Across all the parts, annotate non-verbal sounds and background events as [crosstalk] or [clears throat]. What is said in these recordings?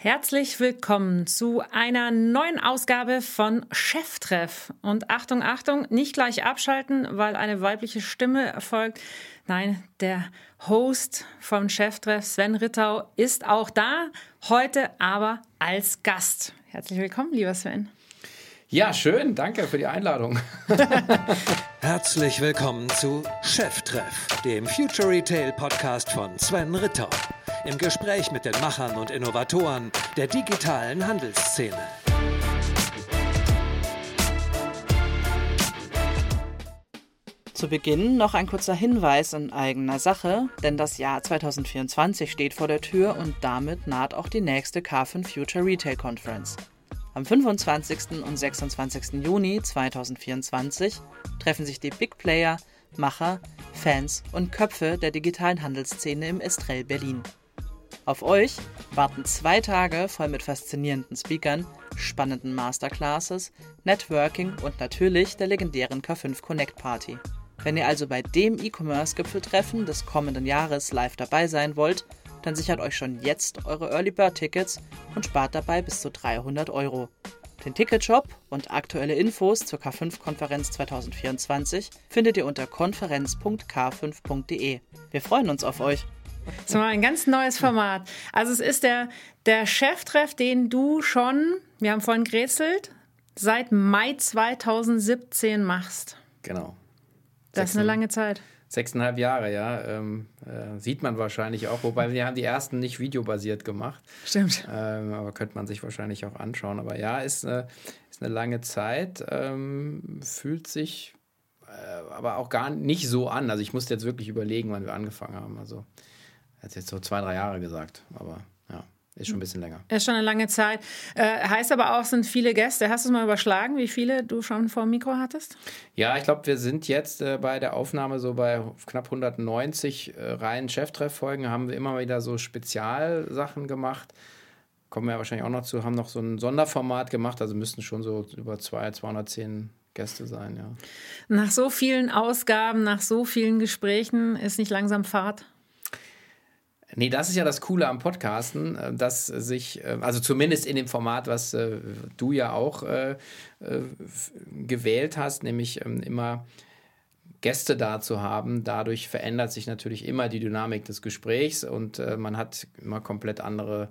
Herzlich willkommen zu einer neuen Ausgabe von Cheftreff. Und Achtung, Achtung, nicht gleich abschalten, weil eine weibliche Stimme erfolgt. Nein, der Host vom Cheftreff, Sven Rittau, ist auch da, heute aber als Gast. Herzlich willkommen, lieber Sven. Ja, schön, danke für die Einladung. [laughs] Herzlich willkommen zu Cheftreff, dem Future Retail Podcast von Sven Rittau im Gespräch mit den Machern und Innovatoren der digitalen Handelsszene. Zu Beginn noch ein kurzer Hinweis in eigener Sache, denn das Jahr 2024 steht vor der Tür und damit naht auch die nächste K5 Future Retail Conference. Am 25. und 26. Juni 2024 treffen sich die Big Player, Macher, Fans und Köpfe der digitalen Handelsszene im Estrell Berlin. Auf euch warten zwei Tage voll mit faszinierenden Speakern, spannenden Masterclasses, Networking und natürlich der legendären K5 Connect Party. Wenn ihr also bei dem E-Commerce-Gipfeltreffen des kommenden Jahres live dabei sein wollt, dann sichert euch schon jetzt eure Early Bird Tickets und spart dabei bis zu 300 Euro. Den Ticketshop und aktuelle Infos zur K5-Konferenz 2024 findet ihr unter konferenz.k5.de. Wir freuen uns auf euch! Das ist mal ein ganz neues Format. Also es ist der, der Cheftreff, den du schon, wir haben vorhin gerätselt, seit Mai 2017 machst. Genau. Das ist eine lange Zeit. Sechseinhalb Jahre, ja. Ähm, äh, sieht man wahrscheinlich auch. Wobei wir haben die ersten nicht videobasiert gemacht. Stimmt. Ähm, aber könnte man sich wahrscheinlich auch anschauen. Aber ja, ist, äh, ist eine lange Zeit. Ähm, fühlt sich äh, aber auch gar nicht so an. Also ich musste jetzt wirklich überlegen, wann wir angefangen haben. Also hat jetzt so zwei, drei Jahre gesagt, aber ja, ist schon ein bisschen länger. Ist schon eine lange Zeit. Äh, heißt aber auch, sind viele Gäste. Hast du es mal überschlagen, wie viele du schon vor dem Mikro hattest? Ja, ich glaube, wir sind jetzt äh, bei der Aufnahme so bei knapp 190 äh, reinen Cheftrefffolgen, haben wir immer wieder so Spezialsachen gemacht. Kommen wir ja wahrscheinlich auch noch zu, haben noch so ein Sonderformat gemacht, also müssten schon so über 200, 210 Gäste sein, ja. Nach so vielen Ausgaben, nach so vielen Gesprächen ist nicht langsam Fahrt? Nee, das ist ja das Coole am Podcasten, äh, dass sich, äh, also zumindest in dem Format, was äh, du ja auch gewählt hast, nämlich ähm, immer Gäste da zu haben. Dadurch verändert sich natürlich immer die Dynamik des Gesprächs und man hat immer komplett andere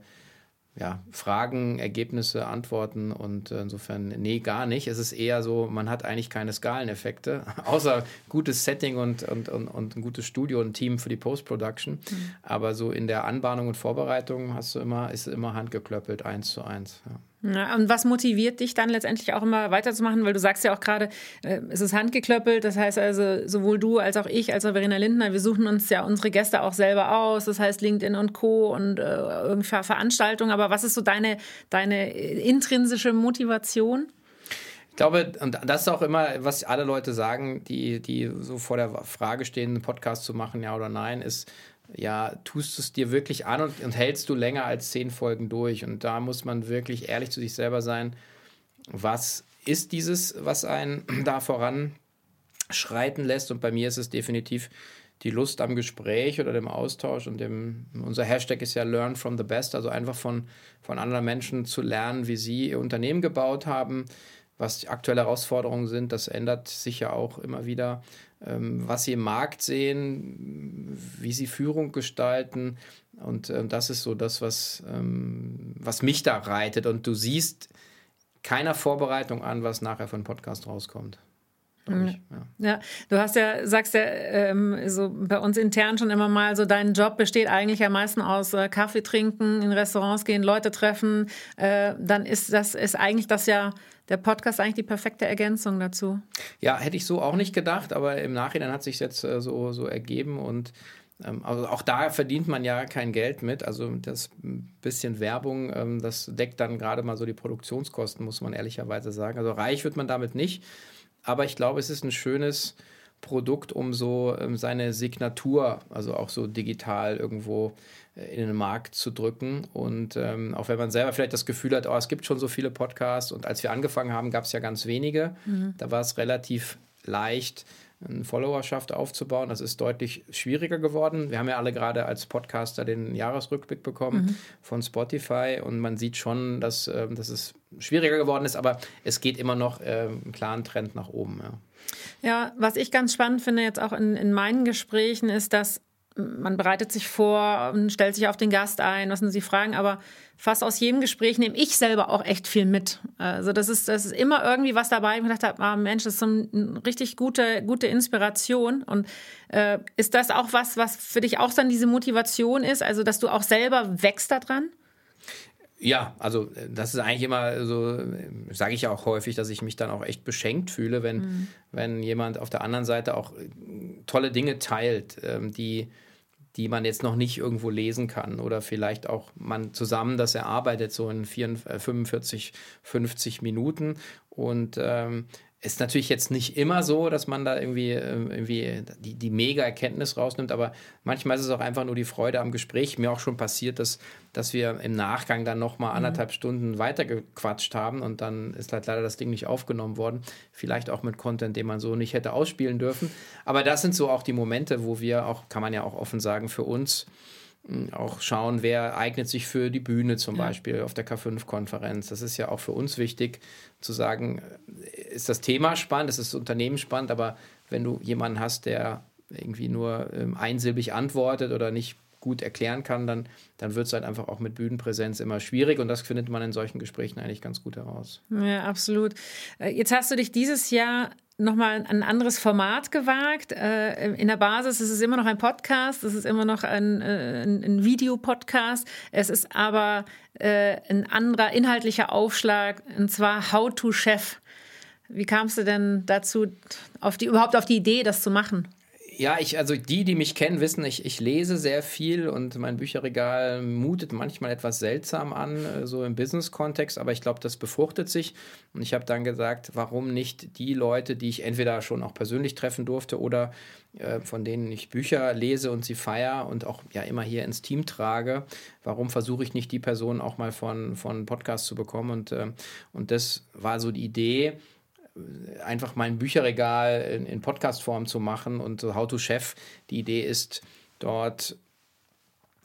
ja, Fragen, Ergebnisse, Antworten und äh, insofern, nee, gar nicht. Es ist eher so, man hat eigentlich keine Skaleneffekte, [laughs] außer gutes Setting und, und, und, und ein gutes Studio und ein Team für die Post-Production. Mhm. Aber so in der Anbahnung und Vorbereitung hast du immer, ist immer handgeklöppelt, eins zu eins. Ja. Ja, und was motiviert dich dann letztendlich auch immer weiterzumachen? Weil du sagst ja auch gerade, äh, es ist handgeklöppelt. Das heißt also, sowohl du als auch ich, als auch Verena Lindner, wir suchen uns ja unsere Gäste auch selber aus. Das heißt LinkedIn und Co. und äh, irgendwie Veranstaltungen. Aber was ist so deine, deine intrinsische Motivation? Ich glaube, und das ist auch immer, was alle Leute sagen, die, die so vor der Frage stehen, einen Podcast zu machen, ja oder nein, ist, ja, tust du es dir wirklich an und, und, hältst du länger als zehn Folgen durch. Und da muss man wirklich ehrlich zu sich selber sein. Was ist dieses, was einen [clears throat] da voranschreiten lässt? Und bei mir ist es definitiv die Lust am Gespräch oder dem Austausch und dem, unser Hashtag ist ja Learn from the Best, also einfach von, von anderen Menschen zu lernen, wie sie ihr Unternehmen gebaut haben, was die aktuelle Herausforderungen sind. Das ändert sich ja auch immer wieder. Ähm, was sie im Markt sehen, wie sie Führung gestalten. Und ähm, das ist so das, was, ähm, was mich da reitet. Und du siehst keiner Vorbereitung an, was nachher von Podcast rauskommt. Mhm. Ja. ja. du hast ja, sagst ja, ähm, so bei uns intern schon immer mal so, dein Job besteht eigentlich am meisten aus äh, Kaffee trinken, in Restaurants gehen, Leute treffen. Äh, dann ist das, ist eigentlich das ja der Podcast eigentlich die perfekte Ergänzung dazu. Ja, hätte ich so auch nicht gedacht, aber im Nachhinein hat sich jetzt äh, so, so ergeben und ähm, also auch da verdient man ja kein Geld mit. Also das bisschen Werbung, ähm, das deckt dann gerade mal so die Produktionskosten, muss man ehrlicherweise sagen. Also reich wird man damit nicht, aber ich glaube, es ist ein schönes Produkt, um so ähm, seine Signatur, also auch so digital irgendwo äh, in den Markt zu drücken. Und ähm, auch wenn man selber vielleicht das Gefühl hat, oh, es gibt schon so viele Podcasts und als wir angefangen haben, gab es ja ganz wenige. Mhm. Da war es relativ leicht, eine Followerschaft aufzubauen. Das ist deutlich schwieriger geworden. Wir haben ja alle gerade als Podcaster den Jahresrückblick bekommen mhm. von Spotify und man sieht schon, dass, äh, dass es schwieriger geworden ist, aber es geht immer noch äh, einen klaren Trend nach oben. Ja. Ja, was ich ganz spannend finde jetzt auch in, in meinen Gesprächen ist, dass man bereitet sich vor und stellt sich auf den Gast ein, was sind die Fragen, aber fast aus jedem Gespräch nehme ich selber auch echt viel mit. Also das ist, das ist immer irgendwie was dabei, wo ich gedacht habe, ah, Mensch, das ist so eine richtig gute, gute Inspiration. Und äh, ist das auch was, was für dich auch dann diese Motivation ist, also dass du auch selber wächst daran? Ja, also äh, das ist eigentlich immer so, sage ich ja auch häufig, dass ich mich dann auch echt beschenkt fühle, wenn, mhm. wenn jemand auf der anderen Seite auch äh, tolle Dinge teilt, ähm, die, die man jetzt noch nicht irgendwo lesen kann oder vielleicht auch man zusammen das erarbeitet, so in 44, 45, 50 Minuten. Und ähm, ist natürlich jetzt nicht immer so, dass man da irgendwie, ähm, irgendwie die, die mega Erkenntnis rausnimmt, aber manchmal ist es auch einfach nur die Freude am Gespräch. Mir auch schon passiert, dass, dass wir im Nachgang dann nochmal mhm. anderthalb Stunden weitergequatscht haben und dann ist halt leider das Ding nicht aufgenommen worden. Vielleicht auch mit Content, den man so nicht hätte ausspielen dürfen. Aber das sind so auch die Momente, wo wir auch, kann man ja auch offen sagen, für uns auch schauen, wer eignet sich für die Bühne zum ja. Beispiel auf der K5-Konferenz. Das ist ja auch für uns wichtig zu sagen, ist das Thema spannend, ist das Unternehmen spannend, aber wenn du jemanden hast, der irgendwie nur ähm, einsilbig antwortet oder nicht gut erklären kann, dann, dann wird es halt einfach auch mit Bühnenpräsenz immer schwierig und das findet man in solchen Gesprächen eigentlich ganz gut heraus. Ja, absolut. Äh, jetzt hast du dich dieses Jahr nochmal ein anderes Format gewagt. Äh, in der Basis ist es immer noch ein Podcast, es ist immer noch ein, äh, ein, ein Videopodcast. Es ist aber äh, ein anderer inhaltlicher Aufschlag, und zwar How to Chef. Wie kamst du denn dazu, auf die, überhaupt auf die Idee, das zu machen? Ja, ich, also die, die mich kennen, wissen, ich, ich lese sehr viel und mein Bücherregal mutet manchmal etwas seltsam an, äh, so im Business-Kontext, aber ich glaube, das befruchtet sich. Und ich habe dann gesagt, warum nicht die Leute, die ich entweder schon auch persönlich treffen durfte oder äh, von denen ich Bücher lese und sie feiere und auch ja immer hier ins Team trage, warum versuche ich nicht die Person auch mal von, von Podcast zu bekommen? Und, äh, und das war so die Idee einfach mein Bücherregal in, in Podcast-Form zu machen und so How to Chef. Die Idee ist dort,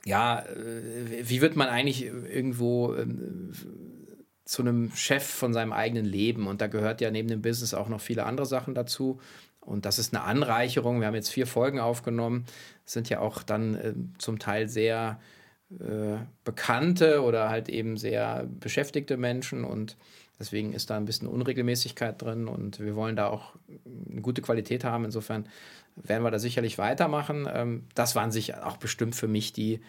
ja, äh, wie wird man eigentlich irgendwo ähm, zu einem Chef von seinem eigenen Leben? Und da gehört ja neben dem Business auch noch viele andere Sachen dazu. Und das ist eine Anreicherung. Wir haben jetzt vier Folgen aufgenommen, sind ja auch dann äh, zum Teil sehr äh, bekannte oder halt eben sehr beschäftigte Menschen und Deswegen ist da ein bisschen Unregelmäßigkeit drin und wir wollen da auch eine gute Qualität haben. Insofern werden wir da sicherlich weitermachen. Ähm, das waren sicher auch bestimmt für mich die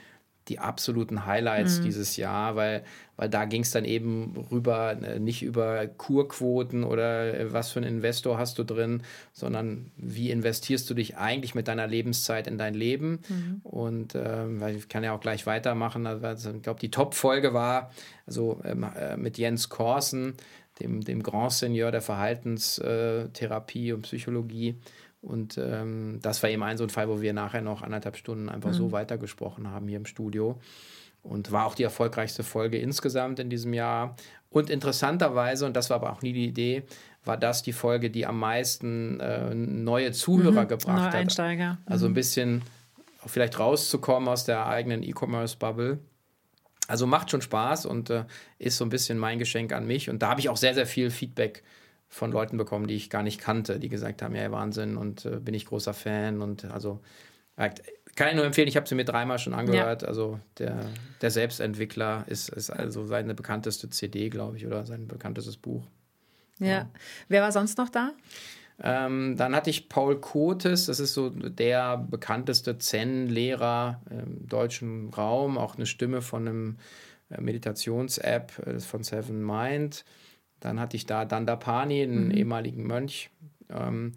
die absoluten Highlights mhm. dieses Jahr, weil, weil da ging es dann eben rüber, äh, nicht über Kurquoten oder äh, was für einen Investor hast du drin, sondern wie investierst du dich eigentlich mit deiner Lebenszeit in dein Leben. Mhm. Und ähm, ich kann ja auch gleich weitermachen. Also, ich glaube, die Top-Folge war also ähm, äh, mit Jens Korsen, dem, dem Grand Seigneur der Verhaltenstherapie und Psychologie. Und ähm, das war eben ein so ein Fall, wo wir nachher noch anderthalb Stunden einfach mhm. so weitergesprochen haben hier im Studio. Und war auch die erfolgreichste Folge insgesamt in diesem Jahr. Und interessanterweise, und das war aber auch nie die Idee, war das die Folge, die am meisten äh, neue Zuhörer mhm, gebracht neue hat. Einsteiger. Also ein mhm. bisschen vielleicht rauszukommen aus der eigenen E-Commerce-Bubble. Also macht schon Spaß und äh, ist so ein bisschen mein Geschenk an mich. Und da habe ich auch sehr, sehr viel Feedback von Leuten bekommen, die ich gar nicht kannte, die gesagt haben, ja, Wahnsinn und äh, bin ich großer Fan und also kann ich nur empfehlen, ich habe sie mir dreimal schon angehört. Ja. Also der, der Selbstentwickler ist, ist also seine bekannteste CD, glaube ich, oder sein bekanntestes Buch. Ja. ja. Wer war sonst noch da? Ähm, dann hatte ich Paul Kotes, das ist so der bekannteste Zen-Lehrer im deutschen Raum, auch eine Stimme von einem äh, Meditations-App äh, von Seven Mind. Dann hatte ich da Dandapani, einen mhm. ehemaligen Mönch. Ähm,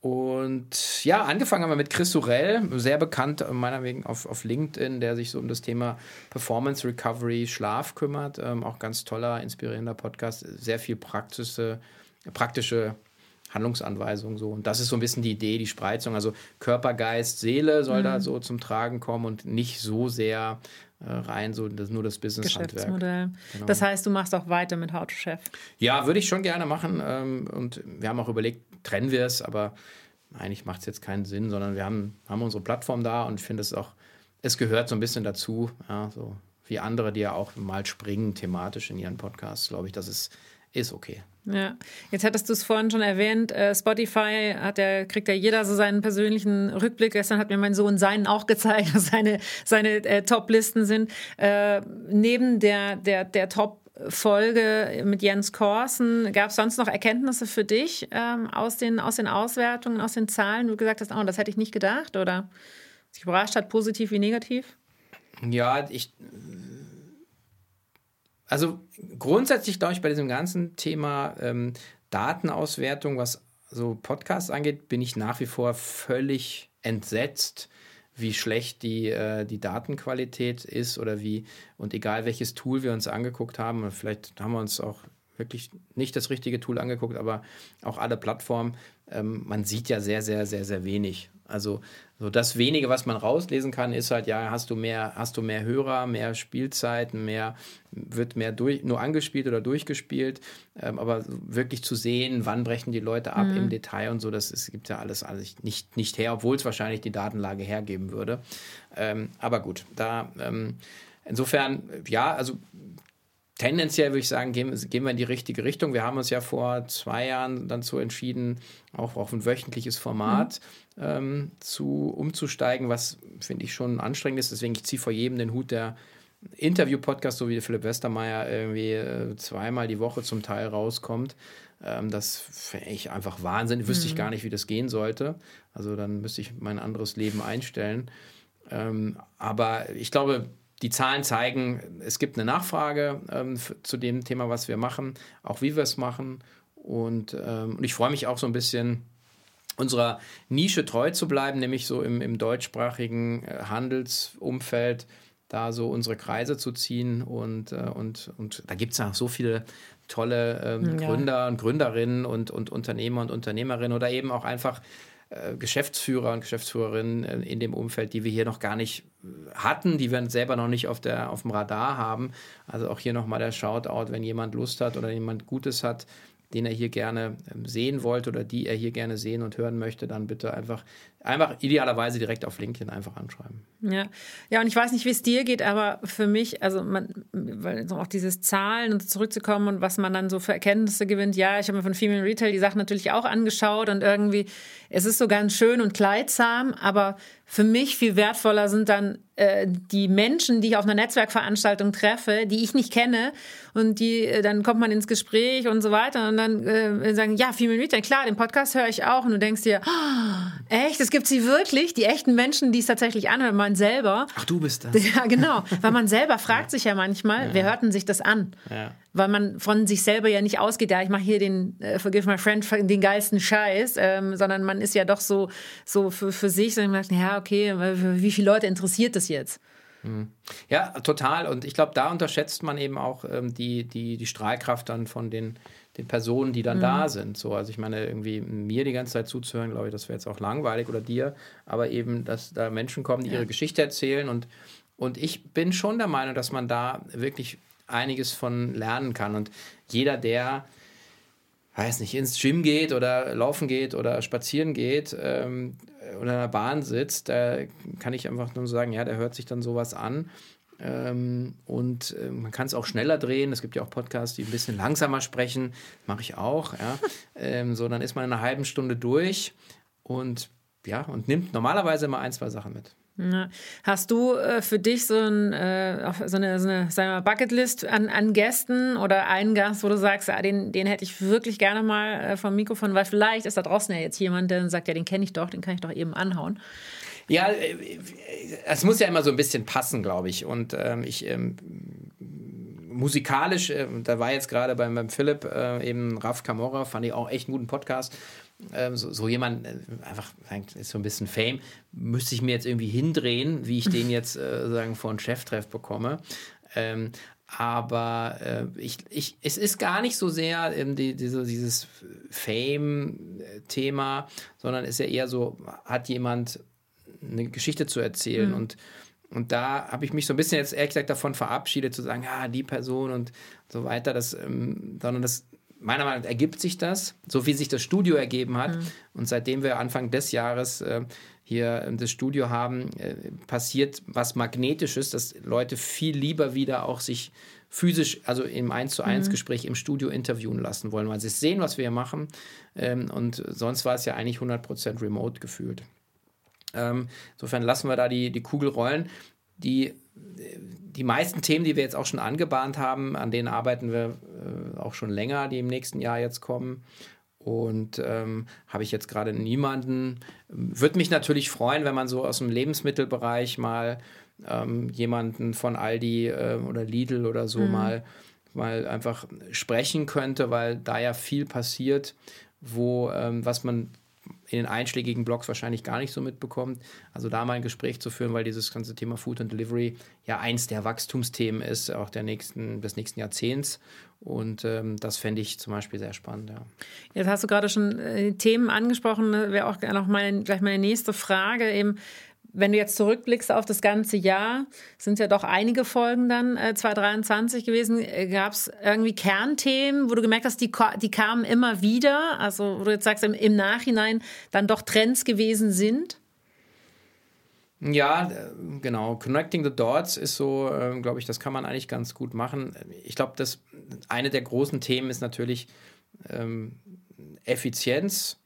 und ja, angefangen haben wir mit Chris Sorel, sehr bekannt meiner Wegen auf, auf LinkedIn, der sich so um das Thema Performance Recovery, Schlaf kümmert. Ähm, auch ganz toller, inspirierender Podcast, sehr viel praktische, praktische Handlungsanweisungen so. Und das ist so ein bisschen die Idee, die Spreizung. Also Körper, Geist, Seele soll mhm. da so zum Tragen kommen und nicht so sehr äh, rein, so das, nur das Business-Handwerk. Geschäftsmodell. Genau. Das heißt, du machst auch weiter mit How to Chef? Ja, würde ich schon gerne machen. Ähm, und wir haben auch überlegt, trennen wir es, aber eigentlich macht es jetzt keinen Sinn, sondern wir haben, haben unsere Plattform da und ich finde es auch, es gehört so ein bisschen dazu, ja, so wie andere, die ja auch mal springen thematisch in ihren Podcasts, glaube ich, das ist, ist okay. Ja, jetzt hattest du es vorhin schon erwähnt, äh, Spotify hat ja, kriegt ja jeder so seinen persönlichen Rückblick. Gestern hat mir mein Sohn seinen auch gezeigt, [laughs] was seine, seine äh, Top-Listen sind. Äh, neben der, der, der Top- Folge mit Jens Korsen. Gab es sonst noch Erkenntnisse für dich ähm, aus, den, aus den Auswertungen, aus den Zahlen? Du gesagt hast, oh, das hätte ich nicht gedacht oder sich überrascht hat, positiv wie negativ? Ja, ich. Also grundsätzlich glaube ich bei diesem ganzen Thema ähm, Datenauswertung, was so Podcasts angeht, bin ich nach wie vor völlig entsetzt, wie schlecht die, äh, die Datenqualität ist oder wie, und egal welches Tool wir uns angeguckt haben, vielleicht haben wir uns auch wirklich nicht das richtige Tool angeguckt, aber auch alle Plattformen, ähm, man sieht ja sehr, sehr, sehr, sehr wenig. Also so das wenige, was man rauslesen kann, ist halt, ja, hast du mehr, hast du mehr Hörer, mehr Spielzeiten, mehr, wird mehr durch, nur angespielt oder durchgespielt. Ähm, aber wirklich zu sehen, wann brechen die Leute ab mhm. im Detail und so, das ist, gibt ja alles, alles nicht, nicht her, obwohl es wahrscheinlich die Datenlage hergeben würde. Ähm, aber gut, da ähm, insofern, ja, also tendenziell würde ich sagen, gehen, gehen, wir in die richtige Richtung. Wir haben uns ja vor zwei Jahren dann so entschieden, auch auf ein wöchentliches Format mhm. ähm, zu, umzusteigen, was finde ich schon anstrengend ist. Deswegen, ich ziehe vor jedem den Hut, der Interview-Podcast, so wie Philipp Westermeier, irgendwie äh, zweimal die Woche zum Teil rauskommt. Ähm, das finde ich einfach Wahnsinn. Wüsste mhm. ich gar nicht, wie das gehen sollte. Also dann müsste ich mein anderes Leben einstellen. Ähm, aber ich glaube, die Zahlen zeigen, es gibt eine Nachfrage ähm, zu dem Thema, was wir machen, auch wie wir es machen. Und, ähm, und ich freue mich auch so ein bisschen, unserer Nische treu zu bleiben, nämlich so im, im deutschsprachigen äh, Handelsumfeld, da so unsere Kreise zu ziehen. Und, äh, und, und da gibt es ja so viele tolle ähm, ja. Gründer und Gründerinnen und, und Unternehmer und Unternehmerinnen oder eben auch einfach Geschäftsführer und Geschäftsführerinnen äh, in dem Umfeld, die wir hier noch gar nicht äh, hatten, die wir selber noch nicht auf, der, auf dem Radar haben. Also auch hier nochmal der Shoutout, wenn jemand Lust hat oder jemand Gutes hat, den er hier gerne ähm, sehen wollte oder die er hier gerne sehen und hören möchte, dann bitte einfach, einfach idealerweise direkt auf LinkedIn einfach anschreiben. Ja, ja und ich weiß nicht, wie es dir geht, aber für mich, also man, weil auch dieses Zahlen und zurückzukommen und was man dann so für Erkenntnisse gewinnt, ja, ich habe mir von Female Retail die Sachen natürlich auch angeschaut und irgendwie, es ist so ganz schön und kleidsam, aber für mich viel wertvoller sind dann äh, die Menschen, die ich auf einer Netzwerkveranstaltung treffe, die ich nicht kenne und die äh, dann kommt man ins Gespräch und so weiter und dann äh, sagen, ja, Female Retail, klar, den Podcast höre ich auch und du denkst dir, oh, echt, es gibt sie wirklich, die echten Menschen, die es tatsächlich anhören, man selber. Ach, du bist das. [laughs] Ja, genau, weil man selber fragt sich ja manchmal, ja. wer hört denn sich das an? Ja. Weil man von sich selber ja nicht ausgeht, ja, ich mache hier den, äh, forgive my friend, den geilsten Scheiß, ähm, sondern man ist ja doch so, so für, für sich, sondern man sagt, ja, okay, wie viele Leute interessiert das jetzt? Mhm. Ja, total. Und ich glaube, da unterschätzt man eben auch ähm, die, die, die Strahlkraft dann von den, den Personen, die dann mhm. da sind. So, also ich meine, irgendwie mir die ganze Zeit zuzuhören, glaube ich, das wäre jetzt auch langweilig oder dir, aber eben, dass da Menschen kommen, die ja. ihre Geschichte erzählen und, und ich bin schon der Meinung, dass man da wirklich einiges von lernen kann. Und jeder, der weiß nicht, ins Gym geht oder laufen geht oder spazieren geht ähm, oder in der Bahn sitzt, da kann ich einfach nur sagen, ja, der hört sich dann sowas an. Ähm, und äh, man kann es auch schneller drehen. Es gibt ja auch Podcasts, die ein bisschen langsamer sprechen. Mache ich auch. Ja. [laughs] ähm, so, dann ist man in einer halben Stunde durch und ja, und nimmt normalerweise immer ein, zwei Sachen mit. Ja. Hast du äh, für dich so, ein, äh, so eine, so eine sagen wir, Bucketlist an, an Gästen oder einen Gast, wo du sagst, ah, den, den hätte ich wirklich gerne mal äh, vom Mikrofon, weil vielleicht ist da draußen ja jetzt jemand, der sagt, ja, den kenne ich doch, den kann ich doch eben anhauen. Ja, äh, es muss ja immer so ein bisschen passen, glaube ich. Und ähm, ich ähm, musikalisch, äh, da war jetzt gerade beim, beim Philipp äh, eben Raf Camorra, fand ich auch echt einen guten Podcast ähm, so, so, jemand, äh, einfach ist so ein bisschen Fame, müsste ich mir jetzt irgendwie hindrehen, wie ich den jetzt äh, sagen einen Cheftreff bekomme. Ähm, aber äh, ich, ich, es ist gar nicht so sehr ähm, die, diese, dieses Fame-Thema, sondern ist ja eher so, hat jemand eine Geschichte zu erzählen mhm. und und da habe ich mich so ein bisschen jetzt ehrlich gesagt davon verabschiedet, zu sagen, ja, die Person und so weiter, das, ähm, sondern das meiner Meinung nach ergibt sich das, so wie sich das Studio ergeben hat. Mhm. Und seitdem wir Anfang des Jahres äh, hier das Studio haben, äh, passiert was Magnetisches, dass Leute viel lieber wieder auch sich physisch, also im 1 zu 1 mhm. Gespräch im Studio interviewen lassen wollen, weil sie sehen, was wir hier machen. Ähm, und sonst war es ja eigentlich 100% remote gefühlt. Ähm, insofern lassen wir da die, die Kugel rollen. Die, die meisten Themen, die wir jetzt auch schon angebahnt haben, an denen arbeiten wir äh, auch schon länger, die im nächsten Jahr jetzt kommen. Und ähm, habe ich jetzt gerade niemanden. Würde mich natürlich freuen, wenn man so aus dem Lebensmittelbereich mal ähm, jemanden von Aldi äh, oder Lidl oder so mhm. mal, mal einfach sprechen könnte, weil da ja viel passiert, wo ähm, was man in den einschlägigen Blogs wahrscheinlich gar nicht so mitbekommt. Also da mal ein Gespräch zu führen, weil dieses ganze Thema Food and Delivery ja eins der Wachstumsthemen ist, auch der nächsten, des nächsten Jahrzehnts. Und ähm, das fände ich zum Beispiel sehr spannend. Ja. Jetzt hast du gerade schon äh, Themen angesprochen, wäre auch noch meine, gleich meine nächste Frage eben wenn du jetzt zurückblickst auf das ganze Jahr, sind ja doch einige Folgen dann äh, 2023 gewesen. Äh, Gab es irgendwie Kernthemen, wo du gemerkt hast, die, die kamen immer wieder? Also, wo du jetzt sagst, im, im Nachhinein dann doch Trends gewesen sind? Ja, äh, genau. Connecting the Dots ist so, äh, glaube ich, das kann man eigentlich ganz gut machen. Ich glaube, dass eine der großen Themen ist natürlich ähm, Effizienz.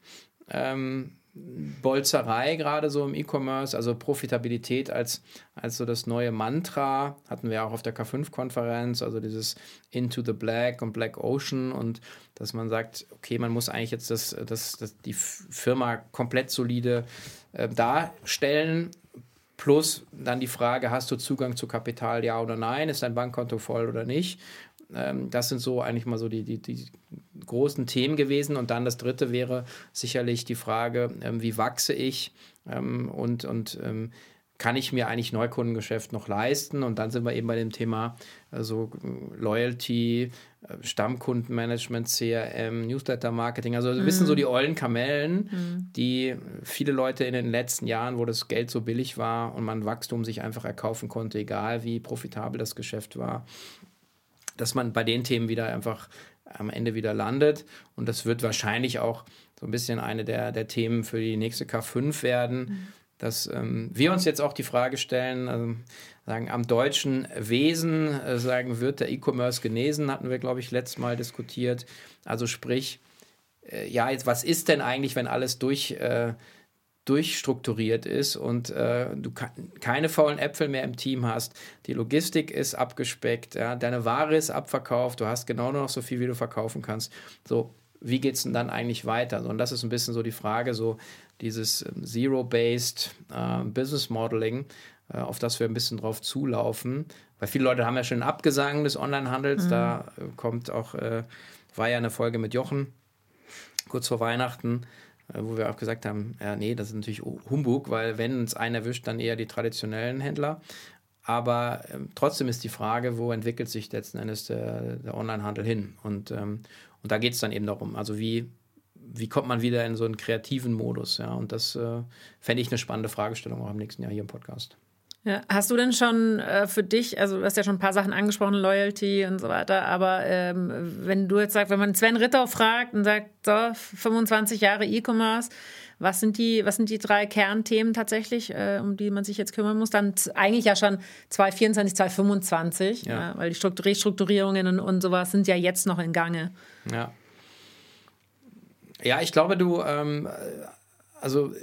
Ähm, Bolzerei gerade so im E-Commerce, also Profitabilität als, als so das neue Mantra, hatten wir auch auf der K5-Konferenz, also dieses Into the Black und Black Ocean und dass man sagt, okay, man muss eigentlich jetzt das, das, das die Firma komplett solide äh, darstellen, plus dann die Frage, hast du Zugang zu Kapital, ja oder nein, ist dein Bankkonto voll oder nicht ähm, das sind so eigentlich mal so die, die, die großen Themen gewesen. Und dann das dritte wäre sicherlich die Frage, ähm, wie wachse ich ähm, und, und ähm, kann ich mir eigentlich Neukundengeschäft noch leisten? Und dann sind wir eben bei dem Thema also Loyalty, äh, Stammkundenmanagement, CRM, Newsletter-Marketing. Also mhm. wissen so die ollen Kamellen, mhm. die viele Leute in den letzten Jahren, wo das Geld so billig war und man Wachstum sich einfach erkaufen konnte, egal wie profitabel das Geschäft war, dass man bei den Themen wieder einfach am Ende wieder landet. Und das wird wahrscheinlich auch so ein bisschen eine der, der Themen für die nächste K5 werden, mhm. dass ähm, wir uns jetzt auch die Frage stellen, also sagen, am deutschen Wesen, äh, sagen, wird der E-Commerce genesen, hatten wir, glaube ich, letztes Mal diskutiert. Also sprich, äh, ja, jetzt, was ist denn eigentlich, wenn alles durch... Äh, durchstrukturiert ist und äh, du keine faulen Äpfel mehr im Team hast, die Logistik ist abgespeckt, ja, deine Ware ist abverkauft, du hast genau noch so viel, wie du verkaufen kannst. So, wie geht es denn dann eigentlich weiter? Und das ist ein bisschen so die Frage, so dieses ähm, Zero-Based äh, Business Modeling, äh, auf das wir ein bisschen drauf zulaufen. Weil viele Leute haben ja schon einen Abgesang des Onlinehandels, mhm. da äh, kommt auch, äh, war ja eine Folge mit Jochen kurz vor Weihnachten, wo wir auch gesagt haben, ja, nee, das ist natürlich Humbug, weil wenn es einen erwischt, dann eher die traditionellen Händler. Aber ähm, trotzdem ist die Frage, wo entwickelt sich letzten Endes der, der Onlinehandel hin? Und, ähm, und da geht es dann eben darum, also wie, wie kommt man wieder in so einen kreativen Modus? Ja? Und das äh, fände ich eine spannende Fragestellung auch im nächsten Jahr hier im Podcast. Ja, hast du denn schon äh, für dich, also du hast ja schon ein paar Sachen angesprochen, Loyalty und so weiter, aber ähm, wenn du jetzt sagst, wenn man Sven Ritter fragt und sagt, so, 25 Jahre E-Commerce, was sind die, was sind die drei Kernthemen tatsächlich, äh, um die man sich jetzt kümmern muss? Dann eigentlich ja schon 2024, 2025, ja. Ja, weil die Restrukturierungen und, und sowas sind ja jetzt noch in Gange. Ja. Ja, ich glaube, du, ähm, also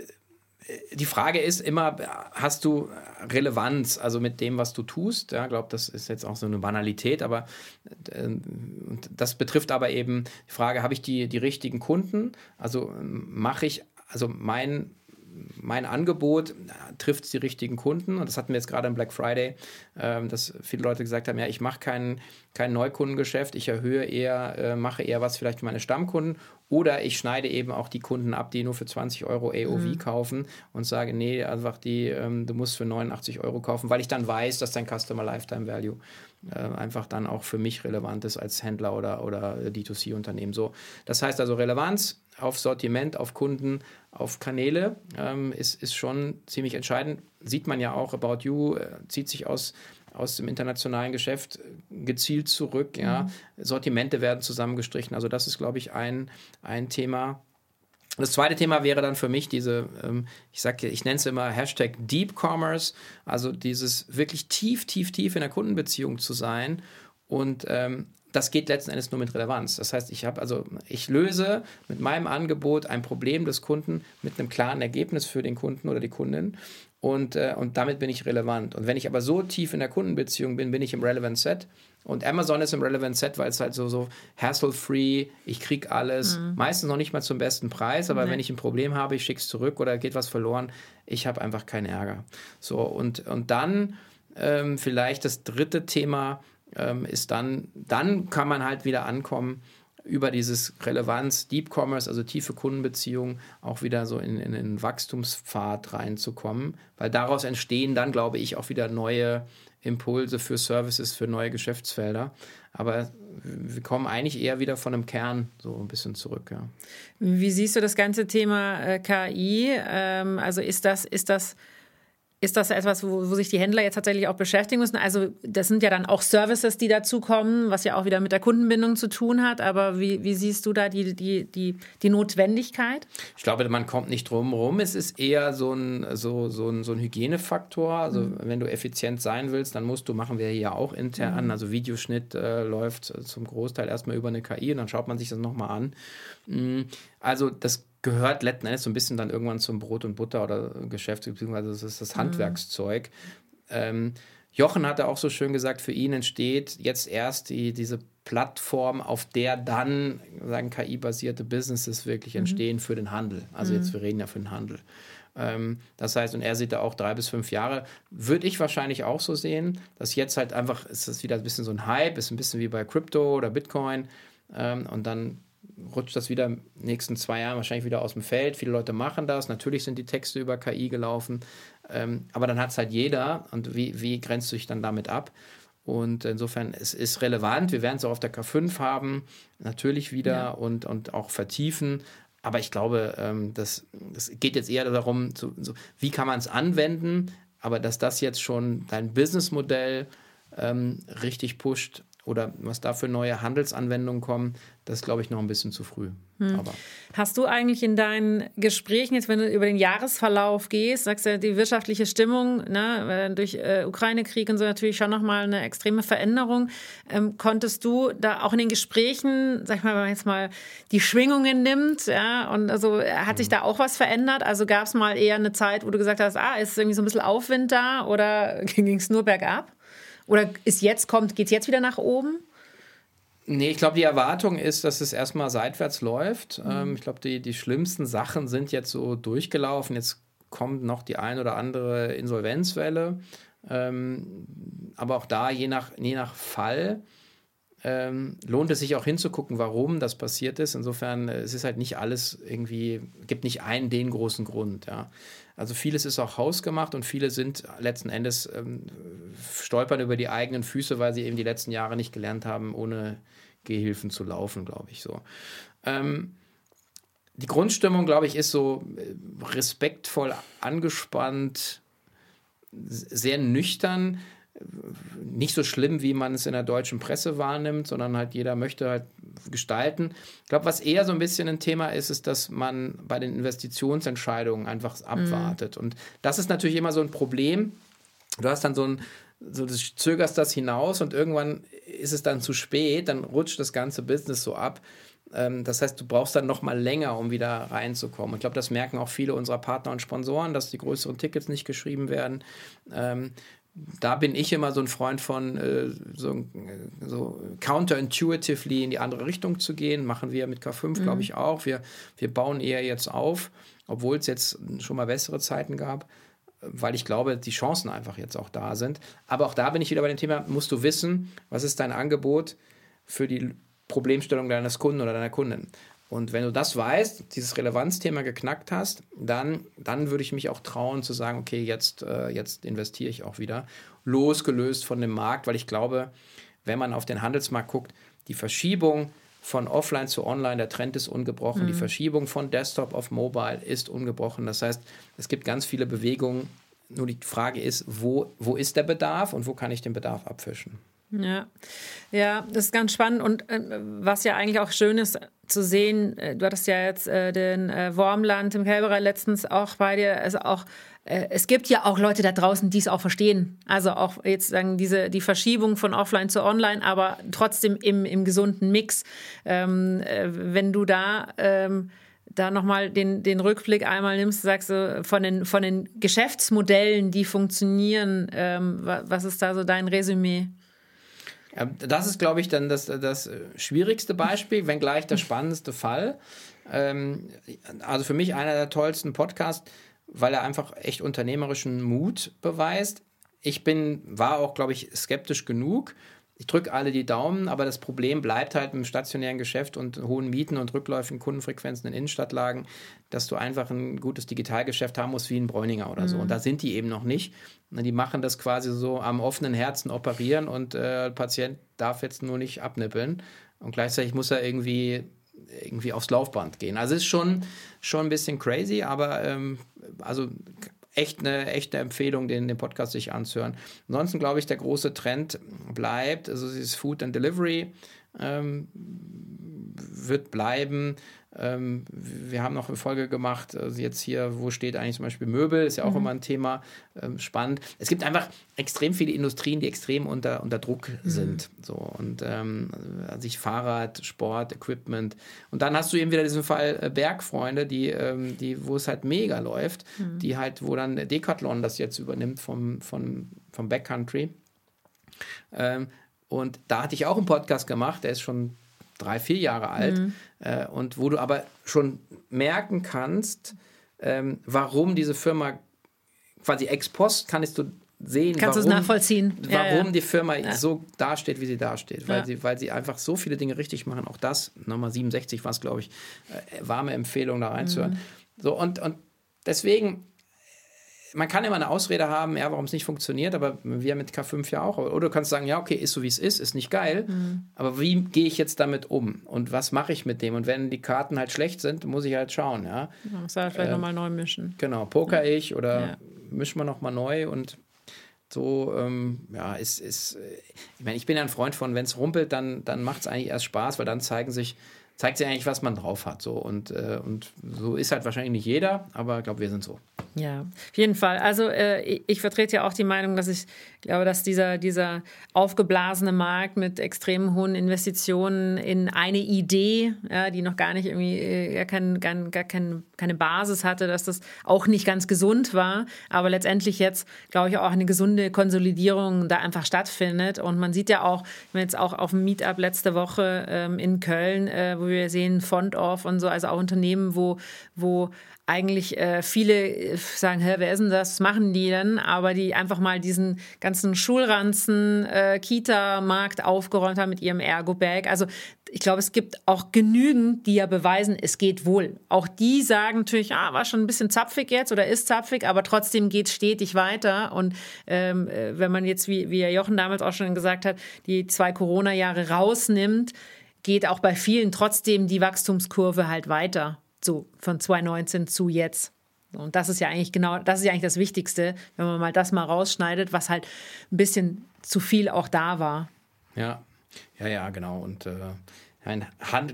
die Frage ist immer, hast du Relevanz, also mit dem, was du tust? Ja, ich glaube, das ist jetzt auch so eine Banalität, aber äh, das betrifft aber eben die Frage, habe ich die, die richtigen Kunden? Also mache ich, also mein mein Angebot trifft die richtigen Kunden. Und das hatten wir jetzt gerade im Black Friday, ähm, dass viele Leute gesagt haben, ja, ich mache kein, kein Neukundengeschäft, ich erhöhe eher, äh, mache eher was vielleicht für meine Stammkunden oder ich schneide eben auch die Kunden ab, die nur für 20 Euro AOV mhm. kaufen und sage, nee, einfach die, ähm, du musst für 89 Euro kaufen, weil ich dann weiß, dass dein Customer Lifetime Value äh, einfach dann auch für mich relevant ist als Händler oder, oder D2C-Unternehmen. So, das heißt also Relevanz auf Sortiment, auf Kunden, auf Kanäle ähm, ist, ist schon ziemlich entscheidend. Sieht man ja auch, About You äh, zieht sich aus aus dem internationalen Geschäft gezielt zurück. Ja. Mhm. Sortimente werden zusammengestrichen. Also das ist, glaube ich, ein, ein Thema. Das zweite Thema wäre dann für mich diese, ähm, ich sage, ich nenne es immer Hashtag Deep Commerce, also dieses wirklich tief, tief, tief in der Kundenbeziehung zu sein und ähm, das geht letzten Endes nur mit Relevanz. Das heißt, ich habe also, ich löse mit meinem Angebot ein Problem des Kunden mit einem klaren Ergebnis für den Kunden oder die Kundin. Und, äh, und damit bin ich relevant. Und wenn ich aber so tief in der Kundenbeziehung bin, bin ich im Relevant Set. Und Amazon ist im Relevant Set, weil es halt so, so hassle-free, ich kriege alles, mhm. meistens noch nicht mal zum besten Preis, aber mhm. wenn ich ein Problem habe, ich schicke es zurück oder geht was verloren, ich habe einfach keinen Ärger. So, und, und dann ähm, vielleicht das dritte Thema, ähm, ist dann, dann kann man halt wieder ankommen über dieses Relevanz, Deep Commerce, also tiefe Kundenbeziehungen, auch wieder so in, in den Wachstumspfad reinzukommen, weil daraus entstehen dann, glaube ich, auch wieder neue Impulse für Services, für neue Geschäftsfelder. Aber wir kommen eigentlich eher wieder von einem Kern so ein bisschen zurück. Ja. Wie siehst du das ganze Thema äh, KI? Ähm, also ist das, ist das ist das etwas, wo, wo, sich die Händler jetzt tatsächlich auch beschäftigen müssen? Also das sind ja dann auch Services, die dazukommen, was ja auch wieder mit der Kundenbindung zu tun hat. Aber wie, wie siehst du da die, die, die, die Notwendigkeit? Ich glaube, man kommt nicht drum rum. Es ist eher so ein, so, so ein, so ein Hygienefaktor. Also mhm. wenn du effizient sein willst, dann musst du, machen wir hier auch intern, mhm. also Videoschnitt äh, läuft zum Großteil erstmal über eine KI und dann schaut man sich das nochmal an. Mhm. Also das gehört letzten Endes so ein bisschen dann irgendwann zum Brot und Butter oder Geschäft, beziehungsweise das ist das mhm. Handwerkszeug. Ähm, Jochen hatte auch so schön gesagt, für ihn entsteht jetzt erst die, diese Plattform, auf der dann sagen KI-basierte Businesses wirklich mhm. entstehen für den Handel. Also mhm. jetzt, wir reden ja für den Handel. Ähm, das heißt, und er sieht da auch drei bis fünf Jahre. Würde ich wahrscheinlich auch so sehen, dass jetzt halt einfach, ist das wieder ein bisschen so ein Hype, ist ein bisschen wie bei Crypto oder Bitcoin. Ähm, und dann rutscht das wieder in den nächsten zwei Jahren wahrscheinlich wieder aus dem Feld. Viele Leute machen das. Natürlich sind die Texte über KI gelaufen. Ähm, aber dann hat es halt jeder. Und wie, wie grenzt du dich dann damit ab? Und insofern, es ist relevant. Wir werden es auch auf der K5 haben, natürlich wieder ja. und, und auch vertiefen. Aber ich glaube, ähm, das, das geht jetzt eher darum, so, so, wie kann man es anwenden, aber dass das jetzt schon dein Businessmodell ähm, richtig pusht, oder was da für neue Handelsanwendungen kommen, das ist, glaube ich, noch ein bisschen zu früh. Hm. Aber Hast du eigentlich in deinen Gesprächen, jetzt wenn du über den Jahresverlauf gehst, sagst du, die wirtschaftliche Stimmung ne, durch äh, Ukraine-Krieg und so natürlich schon nochmal eine extreme Veränderung. Ähm, konntest du da auch in den Gesprächen, sag ich mal, wenn man jetzt mal die Schwingungen nimmt, ja, und also hat sich hm. da auch was verändert? Also gab es mal eher eine Zeit, wo du gesagt hast, ah, ist irgendwie so ein bisschen Aufwind da oder [laughs] ging es nur bergab? Oder ist jetzt kommt, geht es jetzt wieder nach oben? Nee, ich glaube, die Erwartung ist, dass es erstmal seitwärts läuft. Mhm. Ähm, ich glaube, die, die schlimmsten Sachen sind jetzt so durchgelaufen. Jetzt kommt noch die ein oder andere Insolvenzwelle. Ähm, aber auch da, je nach, je nach Fall, ähm, lohnt es sich auch hinzugucken, warum das passiert ist. Insofern, äh, es ist halt nicht alles irgendwie, gibt nicht einen den großen Grund. Ja. Also vieles ist auch hausgemacht und viele sind letzten Endes ähm, stolpern über die eigenen Füße, weil sie eben die letzten Jahre nicht gelernt haben, ohne Gehhilfen zu laufen, glaube ich so. Ähm, die Grundstimmung, glaube ich, ist so äh, respektvoll angespannt, sehr nüchtern nicht so schlimm, wie man es in der deutschen Presse wahrnimmt, sondern halt jeder möchte halt gestalten. Ich glaube, was eher so ein bisschen ein Thema ist, ist, dass man bei den Investitionsentscheidungen einfach abwartet. Mhm. Und das ist natürlich immer so ein Problem. Du hast dann so ein, so du zögerst das hinaus und irgendwann ist es dann zu spät, dann rutscht das ganze Business so ab. Ähm, das heißt, du brauchst dann noch mal länger, um wieder reinzukommen. Ich glaube, das merken auch viele unserer Partner und Sponsoren, dass die größeren Tickets nicht geschrieben werden. Da bin ich immer so ein Freund von, äh, so, so counterintuitively in die andere Richtung zu gehen. Machen wir mit K5, mhm. glaube ich, auch. Wir, wir bauen eher jetzt auf, obwohl es jetzt schon mal bessere Zeiten gab, weil ich glaube, die Chancen einfach jetzt auch da sind. Aber auch da bin ich wieder bei dem Thema, musst du wissen, was ist dein Angebot für die Problemstellung deines Kunden oder deiner Kundin. Und wenn du das weißt, dieses Relevanzthema geknackt hast, dann, dann würde ich mich auch trauen zu sagen, okay, jetzt, äh, jetzt investiere ich auch wieder, losgelöst von dem Markt, weil ich glaube, wenn man auf den Handelsmarkt guckt, die Verschiebung von Offline zu Online, der Trend ist ungebrochen, mhm. die Verschiebung von Desktop auf Mobile ist ungebrochen. Das heißt, es gibt ganz viele Bewegungen nur die Frage ist, wo, wo ist der Bedarf und wo kann ich den Bedarf abfischen? Ja, ja, das ist ganz spannend und äh, was ja eigentlich auch schön ist zu sehen, äh, du hattest ja jetzt äh, den äh, Wormland im Kälberei letztens auch bei dir, also auch äh, es gibt ja auch Leute da draußen, die es auch verstehen. Also auch jetzt sagen diese die Verschiebung von Offline zu Online, aber trotzdem im, im gesunden Mix. Ähm, äh, wenn du da ähm, da nochmal den, den Rückblick einmal nimmst, sagst du, von den, von den Geschäftsmodellen, die funktionieren, ähm, was ist da so dein Resümee? Das ist, glaube ich, dann das, das schwierigste Beispiel, wenngleich der spannendste Fall. Ähm, also für mich einer der tollsten Podcasts, weil er einfach echt unternehmerischen Mut beweist. Ich bin, war auch, glaube ich, skeptisch genug ich drücke alle die Daumen, aber das Problem bleibt halt im stationären Geschäft und hohen Mieten und rückläufigen Kundenfrequenzen in Innenstadtlagen, dass du einfach ein gutes Digitalgeschäft haben musst wie ein Bräuninger oder so. Mhm. Und da sind die eben noch nicht. Die machen das quasi so am offenen Herzen operieren und äh, der Patient darf jetzt nur nicht abnippeln. Und gleichzeitig muss er irgendwie irgendwie aufs Laufband gehen. Also ist schon, schon ein bisschen crazy, aber ähm, also echt eine echte Empfehlung, den, den Podcast sich anzuhören. Ansonsten glaube ich, der große Trend bleibt, also dieses Food and Delivery ähm, wird bleiben. Ähm, wir haben noch eine Folge gemacht, also jetzt hier, wo steht eigentlich zum Beispiel Möbel, ist ja auch mhm. immer ein Thema, ähm, spannend. Es gibt einfach extrem viele Industrien, die extrem unter, unter Druck mhm. sind. So, und ähm, also Fahrrad, Sport, Equipment. Und dann hast du eben wieder diesen Fall äh, Bergfreunde, die, ähm, die, wo es halt mega läuft, mhm. die halt, wo dann Decathlon das jetzt übernimmt vom, vom, vom Backcountry. Ähm, und da hatte ich auch einen Podcast gemacht, der ist schon drei, vier Jahre alt. Mhm. Äh, und wo du aber schon merken kannst, ähm, warum diese Firma quasi ex post kannst du sehen, Kannst warum, nachvollziehen? warum ja. die Firma ja. so dasteht, wie sie dasteht. Weil, ja. sie, weil sie einfach so viele Dinge richtig machen. Auch das, nochmal 67 war es, glaube ich, äh, warme Empfehlung da reinzuhören. Mhm. So, und, und deswegen man kann immer eine Ausrede haben, ja, warum es nicht funktioniert, aber wir mit K5 ja auch. Oder du kannst sagen, ja, okay, ist so wie es ist, ist nicht geil, mhm. aber wie gehe ich jetzt damit um und was mache ich mit dem? Und wenn die Karten halt schlecht sind, muss ich halt schauen, ja. ja muss halt vielleicht äh, nochmal neu mischen. Genau, poker ja. ich oder ja. mischen wir nochmal neu und so, ähm, ja, ist, ist, ich meine, ich bin ja ein Freund von, wenn es rumpelt, dann, dann macht es eigentlich erst Spaß, weil dann zeigen sich zeigt sich eigentlich, was man drauf hat. So. Und, äh, und so ist halt wahrscheinlich nicht jeder, aber ich glaube, wir sind so. Ja, auf jeden Fall. Also äh, ich, vertrete ja auch die Meinung, dass ich glaube, dass dieser, dieser aufgeblasene Markt mit extrem hohen Investitionen in eine Idee, ja, die noch gar nicht irgendwie äh, gar, kein, gar, gar kein, keine Basis hatte, dass das auch nicht ganz gesund war, aber letztendlich jetzt, glaube ich, auch eine gesunde Konsolidierung da einfach stattfindet. Und man sieht ja auch, jetzt auch auf dem Meetup letzte Woche ähm, in Köln, äh, wo wir sehen Font Off und so, also auch Unternehmen, wo, wo eigentlich äh, viele äh, sagen, hä, wer ist denn das? Was machen die denn? Aber die einfach mal diesen ganzen Schulranzen, äh, Kita-Markt aufgeräumt haben mit ihrem Ergo-Bag. Also ich glaube, es gibt auch genügend, die ja beweisen, es geht wohl. Auch die sagen natürlich, ah, war schon ein bisschen zapfig jetzt oder ist zapfig, aber trotzdem geht stetig weiter. Und ähm, äh, wenn man jetzt, wie, wie Jochen damals auch schon gesagt hat, die zwei Corona-Jahre rausnimmt, geht auch bei vielen trotzdem die Wachstumskurve halt weiter. So von 2019 zu jetzt. Und das ist ja eigentlich genau, das ist ja eigentlich das Wichtigste, wenn man mal das mal rausschneidet, was halt ein bisschen zu viel auch da war. Ja, ja, ja, genau. Und äh,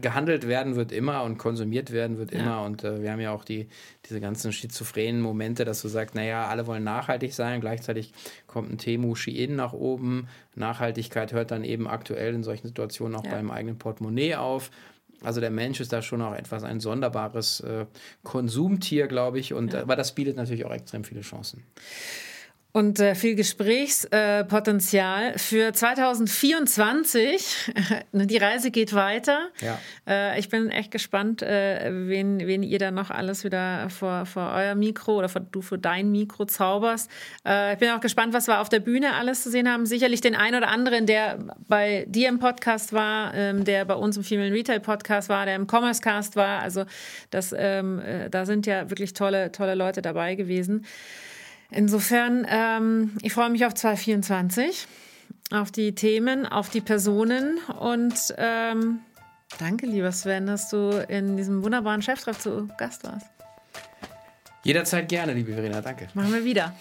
gehandelt werden wird immer und konsumiert werden wird immer. Ja. Und äh, wir haben ja auch die, diese ganzen schizophrenen Momente, dass du sagst, naja, alle wollen nachhaltig sein, gleichzeitig kommt ein Temu Shein nach oben. Nachhaltigkeit hört dann eben aktuell in solchen Situationen auch ja. beim eigenen Portemonnaie auf. Also der Mensch ist da schon auch etwas ein sonderbares äh, Konsumtier, glaube ich. Und, ja. Aber das bietet natürlich auch extrem viele Chancen und äh, viel Gesprächspotenzial äh, für 2024. [laughs] Die Reise geht weiter. Ja. Äh, ich bin echt gespannt, äh, wen, wen ihr da noch alles wieder vor, vor euer Mikro oder vor, du für dein Mikro zauberst. Äh, ich bin auch gespannt, was wir auf der Bühne alles zu sehen haben. Sicherlich den einen oder anderen, der bei dir im Podcast war, ähm, der bei uns im Female Retail Podcast war, der im Commerce Cast war. Also das, ähm, äh, da sind ja wirklich tolle, tolle Leute dabei gewesen. Insofern, ähm, ich freue mich auf 2024, auf die Themen, auf die Personen und ähm, danke, lieber Sven, dass du in diesem wunderbaren Cheftreff zu Gast warst. Jederzeit gerne, liebe Verena, danke. Machen wir wieder.